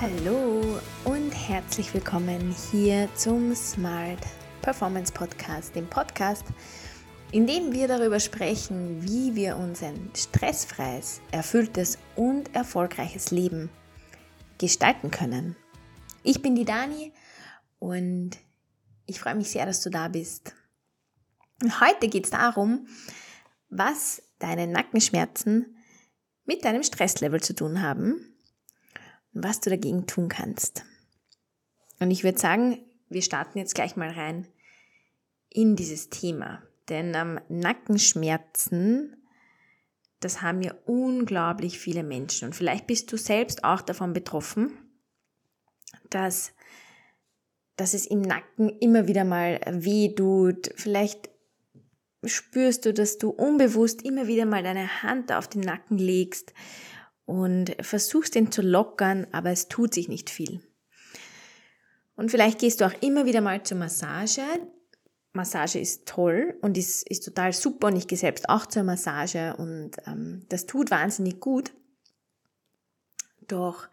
Hallo und herzlich willkommen hier zum Smart Performance Podcast, dem Podcast, in dem wir darüber sprechen, wie wir uns ein stressfreies, erfülltes und erfolgreiches Leben gestalten können. Ich bin die Dani und ich freue mich sehr, dass du da bist. Heute geht es darum, was deine Nackenschmerzen mit deinem Stresslevel zu tun haben was du dagegen tun kannst. Und ich würde sagen, wir starten jetzt gleich mal rein in dieses Thema. Denn ähm, Nackenschmerzen, das haben ja unglaublich viele Menschen. Und vielleicht bist du selbst auch davon betroffen, dass, dass es im Nacken immer wieder mal weh tut. Vielleicht spürst du, dass du unbewusst immer wieder mal deine Hand auf den Nacken legst und versuchst den zu lockern, aber es tut sich nicht viel. Und vielleicht gehst du auch immer wieder mal zur Massage. Massage ist toll und ist, ist total super und ich gehe selbst auch zur Massage und ähm, das tut wahnsinnig gut. Doch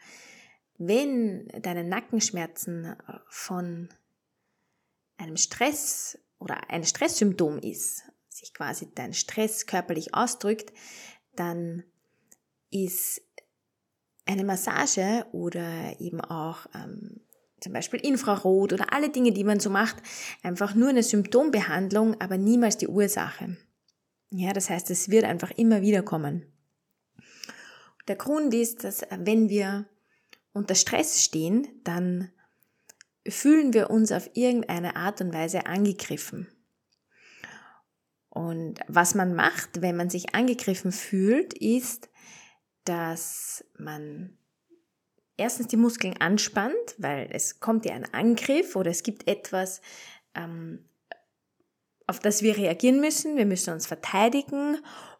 wenn deine Nackenschmerzen von einem Stress oder ein Stresssymptom ist, sich quasi dein Stress körperlich ausdrückt, dann ist eine Massage oder eben auch ähm, zum Beispiel Infrarot oder alle Dinge, die man so macht, einfach nur eine Symptombehandlung, aber niemals die Ursache. Ja, das heißt, es wird einfach immer wieder kommen. Der Grund ist, dass äh, wenn wir unter Stress stehen, dann fühlen wir uns auf irgendeine Art und Weise angegriffen. Und was man macht, wenn man sich angegriffen fühlt, ist, dass man erstens die Muskeln anspannt, weil es kommt ja ein Angriff oder es gibt etwas, ähm, auf das wir reagieren müssen. Wir müssen uns verteidigen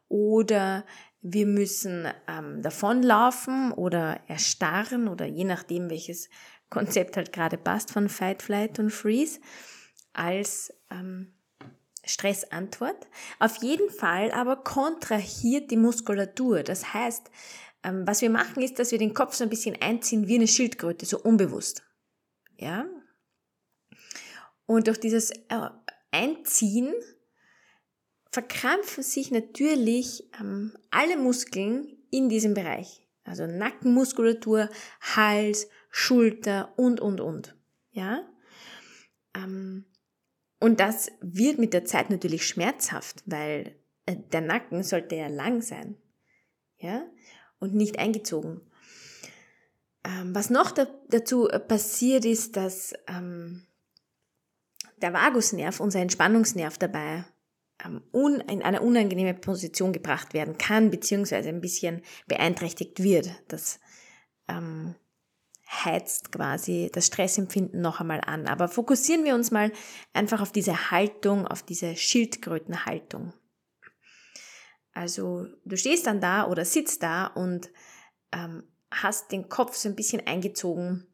oder wir müssen ähm, davonlaufen oder erstarren oder je nachdem, welches Konzept halt gerade passt von Fight, Flight und Freeze als ähm, Stressantwort. Auf jeden Fall aber kontrahiert die Muskulatur. Das heißt, ähm, was wir machen ist, dass wir den Kopf so ein bisschen einziehen wie eine Schildkröte, so unbewusst. Ja? Und durch dieses äh, Einziehen verkrampfen sich natürlich ähm, alle Muskeln in diesem Bereich. Also Nackenmuskulatur, Hals, Schulter und, und, und. Ja? Ähm, und das wird mit der Zeit natürlich schmerzhaft, weil äh, der Nacken sollte ja lang sein. Ja? Und nicht eingezogen. Ähm, was noch dazu passiert ist, dass ähm, der Vagusnerv, unser Entspannungsnerv dabei ähm, in eine unangenehme Position gebracht werden kann, beziehungsweise ein bisschen beeinträchtigt wird. Das heizt quasi das Stressempfinden noch einmal an. Aber fokussieren wir uns mal einfach auf diese Haltung, auf diese Schildkrötenhaltung. Also du stehst dann da oder sitzt da und ähm, hast den Kopf so ein bisschen eingezogen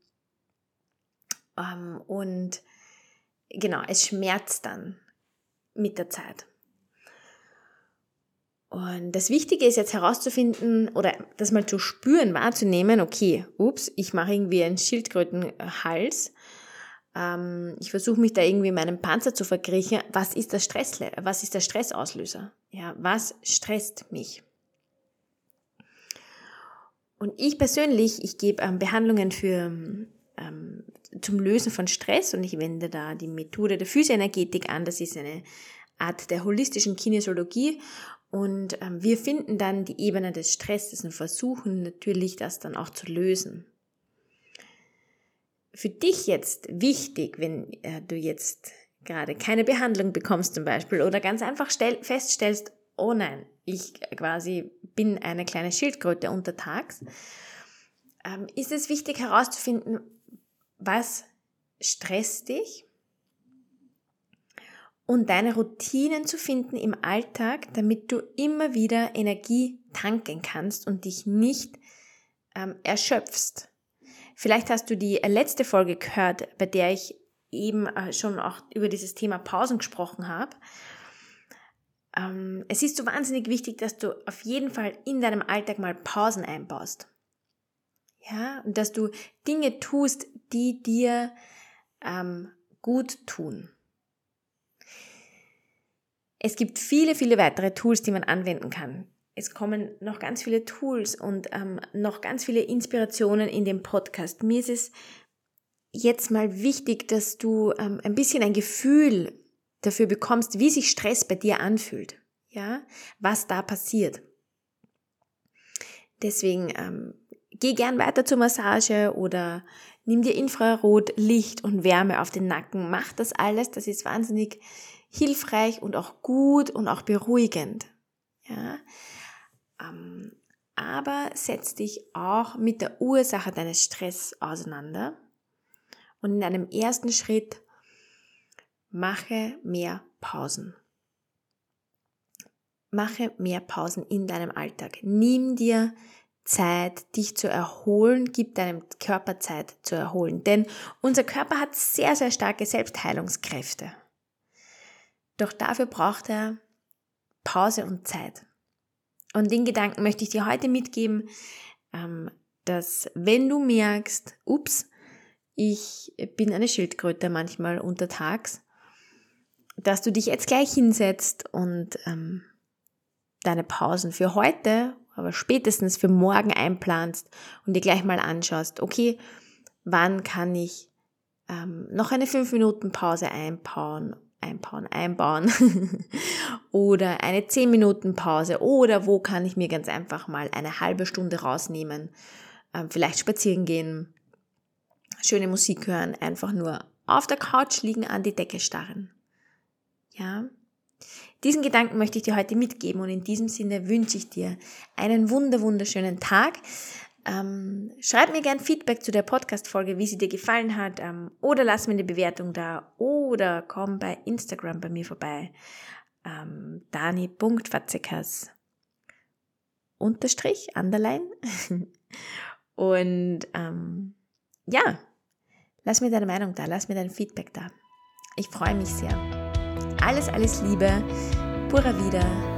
ähm, und genau, es schmerzt dann mit der Zeit. Und das Wichtige ist jetzt herauszufinden oder das mal zu spüren, wahrzunehmen, okay, ups, ich mache irgendwie einen Schildkrötenhals. Ähm, ich versuche mich da irgendwie in meinem Panzer zu verkriechen. Was ist das Stress, was ist der Stressauslöser? Ja, was stresst mich? Und ich persönlich, ich gebe ähm, Behandlungen für ähm, zum Lösen von Stress und ich wende da die Methode der Physioenergetik an. Das ist eine Art der holistischen Kinesiologie und ähm, wir finden dann die Ebene des Stresses und versuchen natürlich, das dann auch zu lösen. Für dich jetzt wichtig, wenn äh, du jetzt gerade keine Behandlung bekommst zum Beispiel oder ganz einfach stell, feststellst, oh nein, ich quasi bin eine kleine Schildkröte untertags, ähm, ist es wichtig herauszufinden, was stresst dich und deine Routinen zu finden im Alltag, damit du immer wieder Energie tanken kannst und dich nicht ähm, erschöpfst. Vielleicht hast du die letzte Folge gehört, bei der ich eben äh, schon auch über dieses Thema Pausen gesprochen habe. Ähm, es ist so wahnsinnig wichtig, dass du auf jeden Fall in deinem Alltag mal Pausen einbaust. Ja, und dass du Dinge tust, die dir ähm, gut tun. Es gibt viele, viele weitere Tools, die man anwenden kann. Es kommen noch ganz viele Tools und ähm, noch ganz viele Inspirationen in dem Podcast. Mir ist es jetzt mal wichtig, dass du ähm, ein bisschen ein Gefühl dafür bekommst, wie sich Stress bei dir anfühlt. Ja, was da passiert. Deswegen ähm, geh gern weiter zur Massage oder nimm dir Infrarotlicht und Wärme auf den Nacken. Mach das alles, das ist wahnsinnig hilfreich und auch gut und auch beruhigend. Ja? Ähm, aber setz dich auch mit der Ursache deines Stress auseinander. Und in einem ersten Schritt mache mehr Pausen. Mache mehr Pausen in deinem Alltag. Nimm dir Zeit, dich zu erholen, gib deinem Körper Zeit zu erholen. Denn unser Körper hat sehr, sehr starke Selbstheilungskräfte. Doch dafür braucht er Pause und Zeit. Und den Gedanken möchte ich dir heute mitgeben, ähm, dass wenn du merkst, ups, ich bin eine Schildkröte manchmal untertags, dass du dich jetzt gleich hinsetzt und ähm, deine Pausen für heute aber spätestens für morgen einplanst und dir gleich mal anschaust, okay, wann kann ich ähm, noch eine 5 Minuten Pause einbauen, einbauen, einbauen oder eine 10 Minuten Pause oder wo kann ich mir ganz einfach mal eine halbe Stunde rausnehmen, ähm, vielleicht spazieren gehen, schöne Musik hören, einfach nur auf der Couch liegen, an die Decke starren. Ja, diesen Gedanken möchte ich dir heute mitgeben und in diesem Sinne wünsche ich dir einen wunder wunderschönen Tag. Ähm, schreib mir gern Feedback zu der Podcast-Folge, wie sie dir gefallen hat, ähm, oder lass mir eine Bewertung da oder komm bei Instagram bei mir vorbei. Ähm, Dani.watzekas Unterstrich, Underline. und ähm, ja, lass mir deine Meinung da, lass mir dein Feedback da. Ich freue mich sehr. Alles, alles Liebe. Pura Vida.